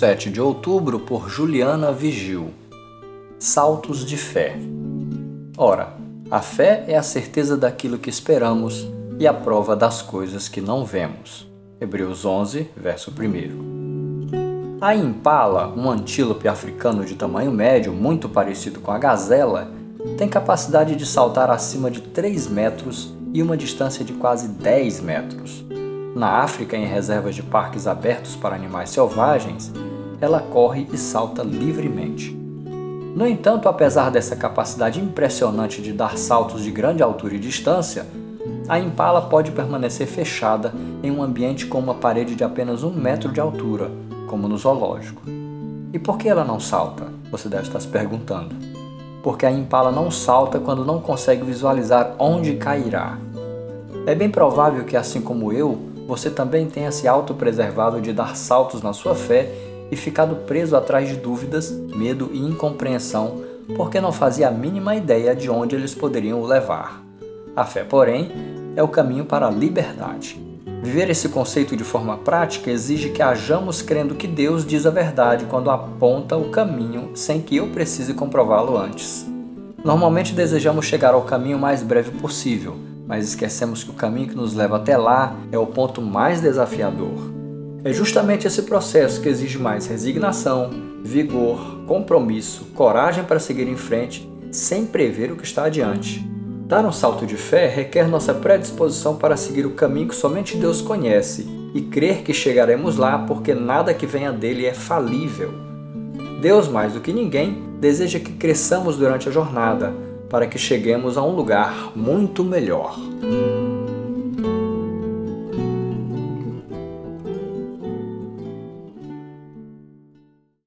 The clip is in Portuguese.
7 de outubro por Juliana Vigil. Saltos de fé. Ora, a fé é a certeza daquilo que esperamos e a prova das coisas que não vemos. Hebreus 11, verso 1. A impala, um antílope africano de tamanho médio, muito parecido com a gazela, tem capacidade de saltar acima de 3 metros e uma distância de quase 10 metros. Na África, em reservas de parques abertos para animais selvagens, ela corre e salta livremente. No entanto, apesar dessa capacidade impressionante de dar saltos de grande altura e distância, a impala pode permanecer fechada em um ambiente com uma parede de apenas um metro de altura, como no zoológico. E por que ela não salta? Você deve estar se perguntando. Porque a impala não salta quando não consegue visualizar onde cairá. É bem provável que, assim como eu, você também tenha se autopreservado de dar saltos na sua fé e ficado preso atrás de dúvidas, medo e incompreensão, porque não fazia a mínima ideia de onde eles poderiam o levar. A fé, porém, é o caminho para a liberdade. Viver esse conceito de forma prática exige que hajamos crendo que Deus diz a verdade quando aponta o caminho sem que eu precise comprová-lo antes. Normalmente desejamos chegar ao caminho mais breve possível, mas esquecemos que o caminho que nos leva até lá é o ponto mais desafiador. É justamente esse processo que exige mais resignação, vigor, compromisso, coragem para seguir em frente, sem prever o que está adiante. Dar um salto de fé requer nossa predisposição para seguir o caminho que somente Deus conhece e crer que chegaremos lá porque nada que venha dele é falível. Deus, mais do que ninguém, deseja que cresçamos durante a jornada para que cheguemos a um lugar muito melhor.